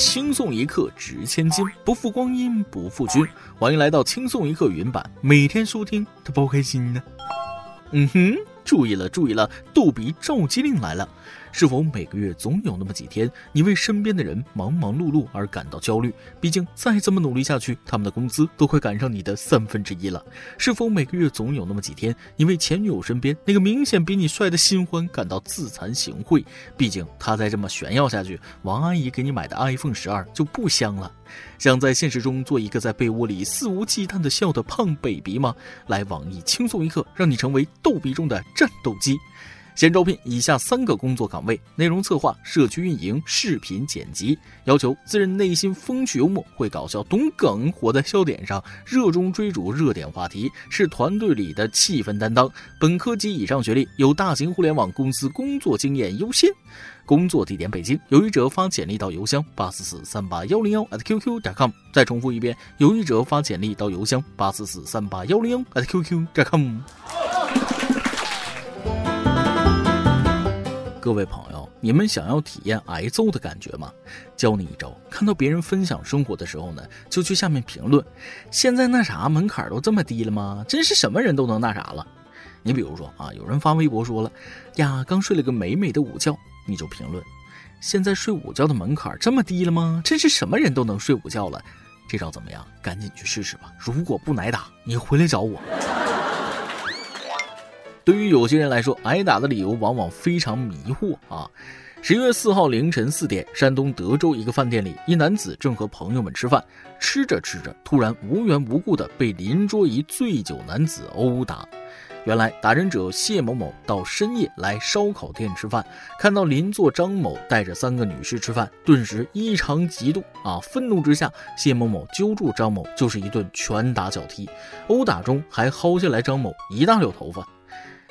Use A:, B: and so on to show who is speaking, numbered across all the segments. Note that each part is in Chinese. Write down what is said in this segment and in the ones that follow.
A: 轻松一刻值千金，不负光阴不负君。欢迎来到轻松一刻云版，每天收听，他包开心呢。嗯哼，注意了，注意了，逗比召集令来了。是否每个月总有那么几天，你为身边的人忙忙碌碌而感到焦虑？毕竟再这么努力下去，他们的工资都快赶上你的三分之一了。是否每个月总有那么几天，你为前女友身边那个明显比你帅的新欢感到自惭形秽？毕竟他再这么炫耀下去，王阿姨给你买的 iPhone 十二就不香了。想在现实中做一个在被窝里肆无忌惮的笑的胖 baby 吗？来网易轻松一刻，让你成为逗比中的战斗机。现招聘以下三个工作岗位：内容策划、社区运营、视频剪辑。要求自认内心风趣幽默，会搞笑，懂梗，活在笑点上，热衷追逐热点话题，是团队里的气氛担当。本科及以上学历，有大型互联网公司工作经验优先。工作地点北京。有意者发简历到邮箱八四四三八幺零幺 @QQ 点 com。再重复一遍：有意者发简历到邮箱八四四三八幺零幺 @QQ 点 com。各位朋友，你们想要体验挨揍的感觉吗？教你一招：看到别人分享生活的时候呢，就去下面评论。现在那啥门槛都这么低了吗？真是什么人都能那啥了。你比如说啊，有人发微博说了呀，刚睡了个美美的午觉，你就评论：现在睡午觉的门槛这么低了吗？真是什么人都能睡午觉了。这招怎么样？赶紧去试试吧。如果不挨打，你回来找我。对于有些人来说，挨打的理由往往非常迷惑啊。十一月四号凌晨四点，山东德州一个饭店里，一男子正和朋友们吃饭，吃着吃着，突然无缘无故的被邻桌一醉酒男子殴打。原来打人者谢某某到深夜来烧烤店吃饭，看到邻座张某带着三个女士吃饭，顿时异常嫉妒啊！愤怒之下，谢某某揪住张某就是一顿拳打脚踢，殴打中还薅下来张某一大绺头发。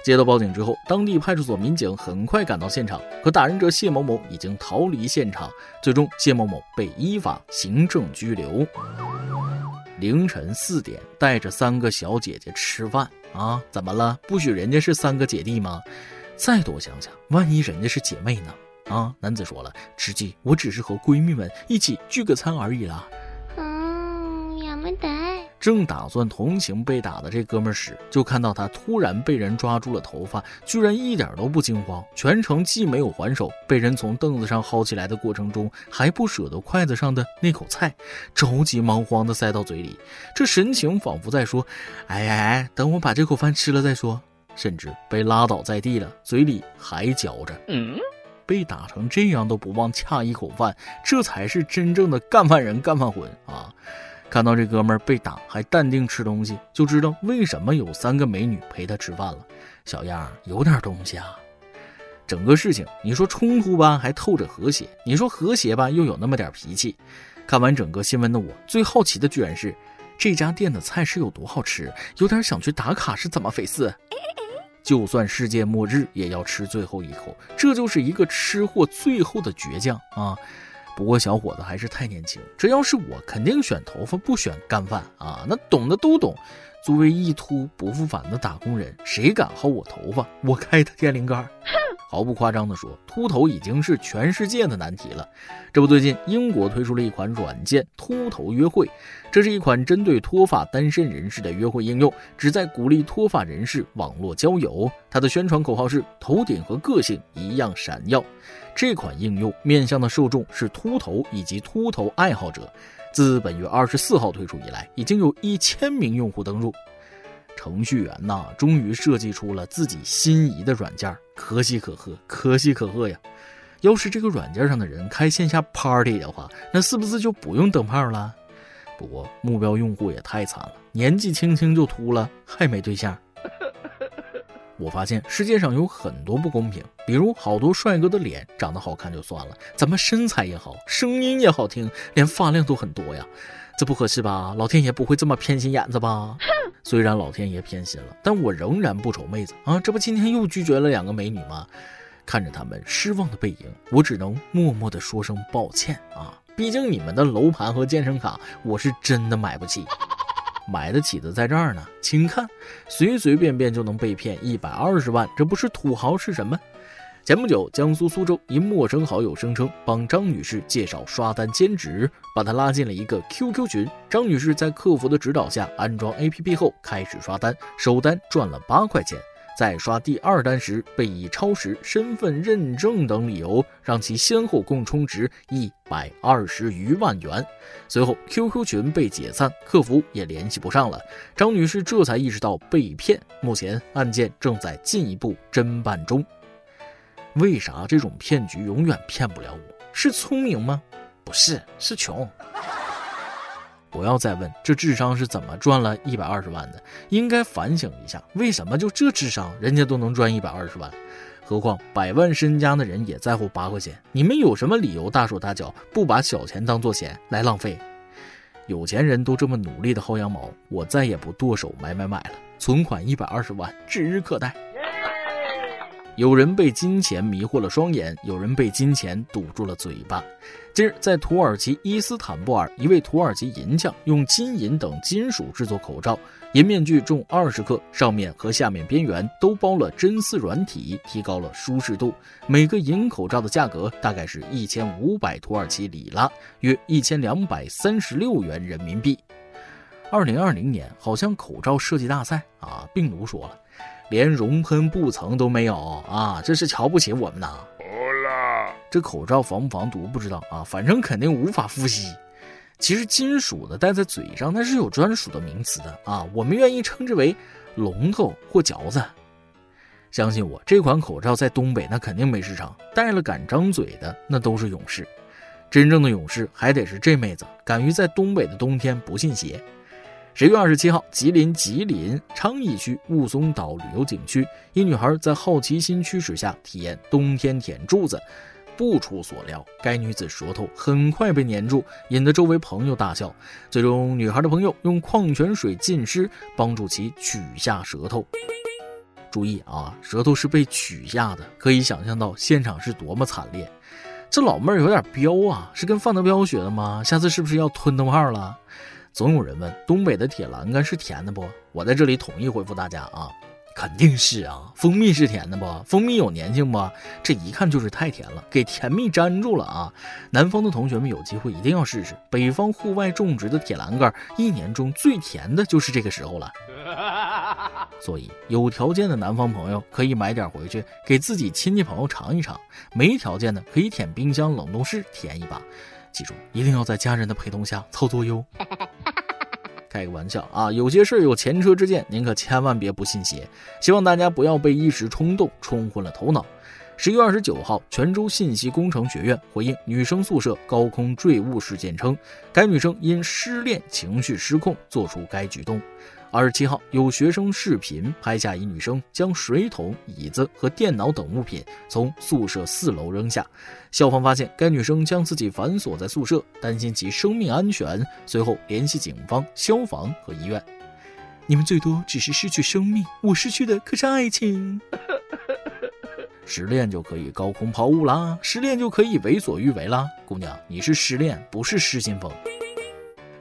A: 接到报警之后，当地派出所民警很快赶到现场，可打人者谢某某已经逃离现场，最终谢某某被依法行政拘留。凌晨四点，带着三个小姐姐吃饭啊？怎么了？不许人家是三个姐弟吗？再多想想，万一人家是姐妹呢？啊？男子说了，直接我只是和闺蜜们一起聚个餐而已啦。正打算同情被打的这哥们时，就看到他突然被人抓住了头发，居然一点都不惊慌，全程既没有还手，被人从凳子上薅起来的过程中还不舍得筷子上的那口菜，着急忙慌地塞到嘴里，这神情仿佛在说：“哎哎哎，等我把这口饭吃了再说。”甚至被拉倒在地了，嘴里还嚼着。嗯被打成这样都不忘恰一口饭，这才是真正的干饭人干饭魂啊！看到这哥们儿被打还淡定吃东西，就知道为什么有三个美女陪他吃饭了。小样儿有点东西啊！整个事情你说冲突吧，还透着和谐；你说和谐吧，又有那么点脾气。看完整个新闻的我，最好奇的居然是这家店的菜是有多好吃，有点想去打卡是怎么回事？就算世界末日也要吃最后一口，这就是一个吃货最后的倔强啊！不过小伙子还是太年轻，这要是我，肯定选头发不选干饭啊！那懂的都懂。作为一秃不复返的打工人，谁敢薅我头发，我开他天灵盖！毫不夸张地说，秃头已经是全世界的难题了。这不，最近英国推出了一款软件“秃头约会”，这是一款针对脱发单身人士的约会应用，旨在鼓励脱发人士网络交友。它的宣传口号是“头顶和个性一样闪耀”。这款应用面向的受众是秃头以及秃头爱好者。自本月二十四号推出以来，已经有一千名用户登录。程序员呐，终于设计出了自己心仪的软件，可喜可贺，可喜可贺呀！要是这个软件上的人开线下 party 的话，那是不是就不用灯泡了？不过目标用户也太惨了，年纪轻轻就秃了，还没对象。我发现世界上有很多不公平，比如好多帅哥的脸长得好看就算了，咱们身材也好，声音也好听，连发量都很多呀？这不合适吧？老天爷不会这么偏心眼子吧？虽然老天爷偏心了，但我仍然不愁妹子啊！这不今天又拒绝了两个美女吗？看着他们失望的背影，我只能默默的说声抱歉啊！毕竟你们的楼盘和健身卡，我是真的买不起。买得起的在这儿呢，请看，随随便便就能被骗一百二十万，这不是土豪是什么？前不久，江苏苏州一陌生好友声称帮张女士介绍刷单兼职，把她拉进了一个 QQ 群。张女士在客服的指导下安装 APP 后开始刷单，首单赚了八块钱。在刷第二单时，被以超时、身份认证等理由让其先后共充值一百二十余万元。随后，QQ 群被解散，客服也联系不上了。张女士这才意识到被骗。目前案件正在进一步侦办中。为啥这种骗局永远骗不了我？是聪明吗？不是，是穷。不要再问这智商是怎么赚了一百二十万的，应该反省一下，为什么就这智商，人家都能赚一百二十万？何况百万身家的人也在乎八块钱，你们有什么理由大手大脚，不把小钱当做钱来浪费？有钱人都这么努力的薅羊毛，我再也不剁手买买买了，存款一百二十万指日可待。有人被金钱迷惑了双眼，有人被金钱堵住了嘴巴。近日，在土耳其伊斯坦布尔，一位土耳其银匠用金银等金属制作口罩，银面具重二十克，上面和下面边缘都包了真丝软体，提高了舒适度。每个银口罩的价格大概是一千五百土耳其里拉，约一千两百三十六元人民币。二零二零年，好像口罩设计大赛啊，病毒说了。连熔喷布层都没有啊！这是瞧不起我们呐！这口罩防不防毒不知道啊，反正肯定无法呼吸。其实金属的戴在嘴上它是有专属的名词的啊，我们愿意称之为龙头或嚼子。相信我，这款口罩在东北那肯定没市场，戴了敢张嘴的那都是勇士。真正的勇士还得是这妹子，敢于在东北的冬天不信邪。十月二十七号，吉林吉林昌邑区雾凇岛旅游景区，一女孩在好奇心驱使下体验冬天舔柱子，不出所料，该女子舌头很快被粘住，引得周围朋友大笑。最终，女孩的朋友用矿泉水浸湿，帮助其取下舌头。注意啊，舌头是被取下的，可以想象到现场是多么惨烈。这老妹儿有点彪啊，是跟范德彪学的吗？下次是不是要吞灯泡了？总有人问东北的铁栏杆是甜的不？我在这里统一回复大家啊，肯定是啊。蜂蜜是甜的不？蜂蜜有粘性不？这一看就是太甜了，给甜蜜粘住了啊。南方的同学们有机会一定要试试，北方户外种植的铁栏杆，一年中最甜的就是这个时候了。所以有条件的南方朋友可以买点回去给自己亲戚朋友尝一尝，没条件的可以舔冰箱冷冻室舔一把。记住，一定要在家人的陪同下操作哟。开个玩笑啊，有些事有前车之鉴，您可千万别不信邪。希望大家不要被一时冲动冲昏了头脑。十月二十九号，泉州信息工程学院回应女生宿舍高空坠物事件称，该女生因失恋情绪失控做出该举动。二十七号，有学生视频拍下一女生将水桶、椅子和电脑等物品从宿舍四楼扔下。校方发现该女生将自己反锁在宿舍，担心其生命安全，随后联系警方、消防和医院。你们最多只是失去生命，我失去的可是爱情。失恋就可以高空抛物啦，失恋就可以为所欲为啦。姑娘，你是失恋，不是失心疯。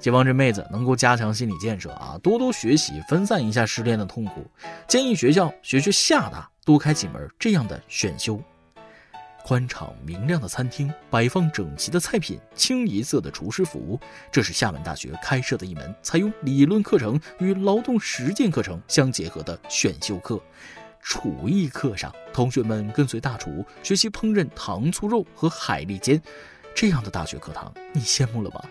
A: 希望这妹子能够加强心理建设啊，多多学习，分散一下失恋的痛苦。建议学校学学厦大，多开几门这样的选修。宽敞明亮的餐厅，摆放整齐的菜品，清一色的厨师服，这是厦门大学开设的一门采用理论课程与劳动实践课程相结合的选修课。厨艺课上，同学们跟随大厨学习烹饪糖醋肉和海蛎煎，这样的大学课堂，你羡慕了吧？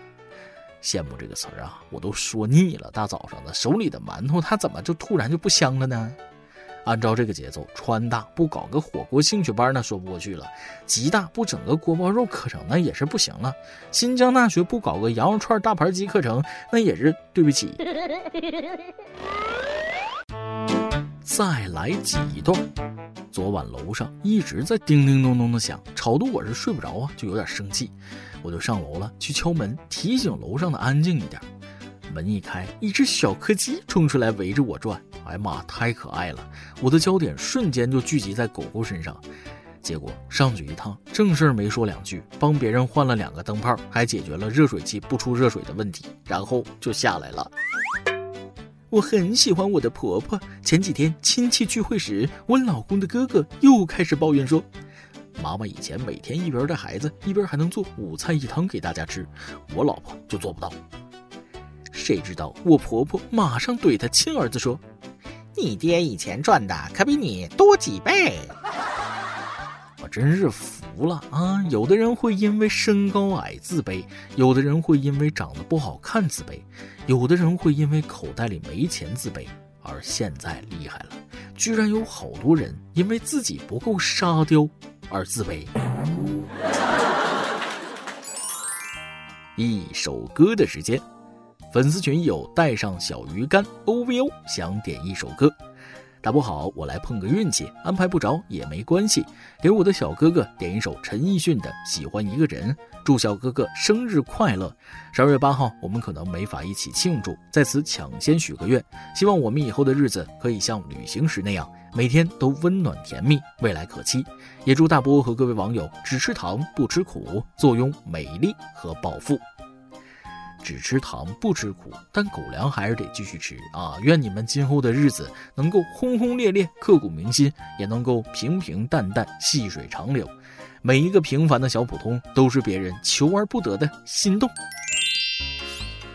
A: 羡慕这个词儿啊，我都说腻了。大早上的，手里的馒头它怎么就突然就不香了呢？按照这个节奏，川大不搞个火锅兴趣班那说不过去了；吉大不整个锅包肉课程那也是不行了；新疆大学不搞个羊肉串大盘鸡课程那也是对不起。再来几段。昨晚楼上一直在叮叮咚咚的响，吵得我是睡不着啊，就有点生气。我就上楼了，去敲门，提醒楼上的安静一点。门一开，一只小柯基冲出来围着我转。哎呀妈，太可爱了！我的焦点瞬间就聚集在狗狗身上。结果上去一趟，正事儿没说两句，帮别人换了两个灯泡，还解决了热水器不出热水的问题，然后就下来了。我很喜欢我的婆婆。前几天亲戚聚会时，我老公的哥哥又开始抱怨说。
B: 妈妈以前每天一边带孩子，一边还能做五菜一汤给大家吃，我老婆就做不到。谁知道我婆婆马上对她亲儿子说：“
A: 你爹以前赚的可比你多几倍。”
B: 我真是服了啊！有的人会因为身高矮自卑，有的人会因为长得不好看自卑，有的人会因为口袋里没钱自卑。而现在厉害了，居然有好多人因为自己不够沙雕而自卑。一首歌的时间，粉丝群有带上小鱼干 O V O 想点一首歌。大不好，我来碰个运气，安排不着也没关系。给我的小哥哥点一首陈奕迅的《喜欢一个人》，祝小哥哥生日快乐。十二月八号，我们可能没法一起庆祝，在此抢先许个愿，希望我们以后的日子可以像旅行时那样，每天都温暖甜蜜，未来可期。也祝大波和各位网友只吃糖不吃苦，坐拥美丽和暴富。只吃糖不吃苦，但狗粮还是得继续吃啊！愿你们今后的日子能够轰轰烈烈、刻骨铭心，也能够平平淡淡、细水长流。每一个平凡的小普通，都是别人求而不得的心动。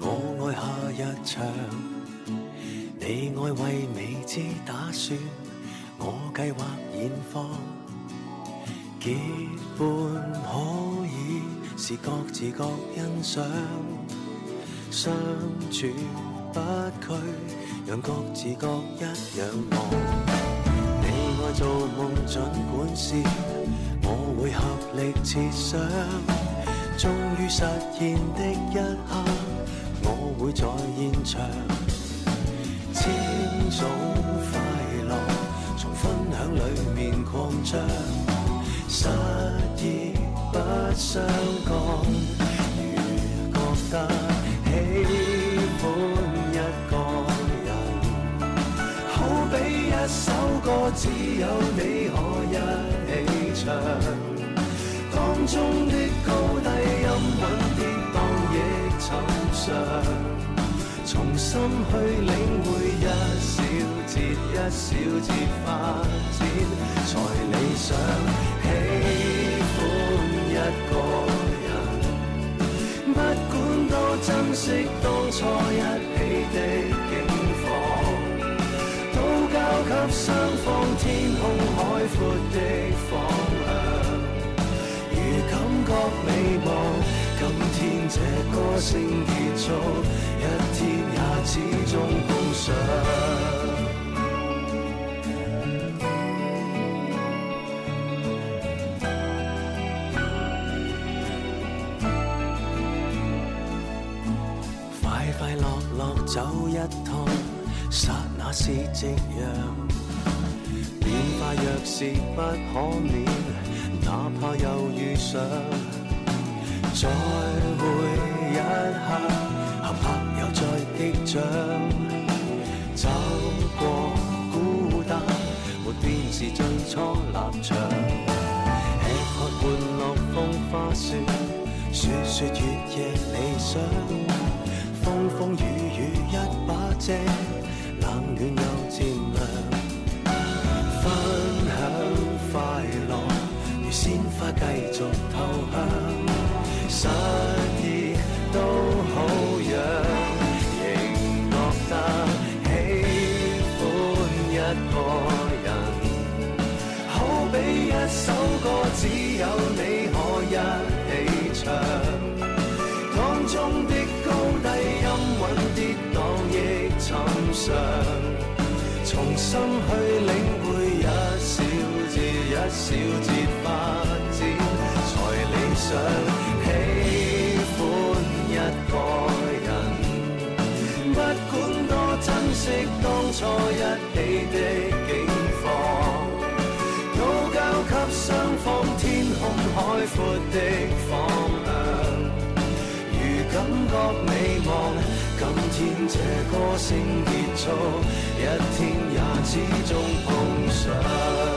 B: 我爱夏日长。你爱为未知打算，我计划现放。结伴可以是各自各欣赏。相处不拘，让各自各一样忙。你爱做梦，尽管是，我会合力设想。终于实现的一刻，会在现场。千种快乐，从分享里面扩张。失意不相干，如觉得喜欢一个人，好比一。首歌。只有你可一起唱，当中的高低寻常，重新去领会一小节一小节发展才理想。喜欢一个人，不管多珍惜当初一起的景况。给双方天空海阔的方向，如感觉美梦，今天这歌声结束，一天也始终碰上。快快乐乐走一趟，刹那是夕阳。变化若是不可免，哪怕又遇上，再会一刻，合拍又再击掌，走过孤单，没变是最初立场。吃喝玩乐风花雪，说说月夜理想，风风雨雨一把遮，冷暖又渐凉。花继续，歌，只有你可一起唱，当中的高低音韵跌宕亦寻常，重新去领会一小节一小节发展。才理。想喜欢一个人，不管多珍惜当初一起的阔的方向。如感觉美梦，今天这歌声结束，一天也始终碰上。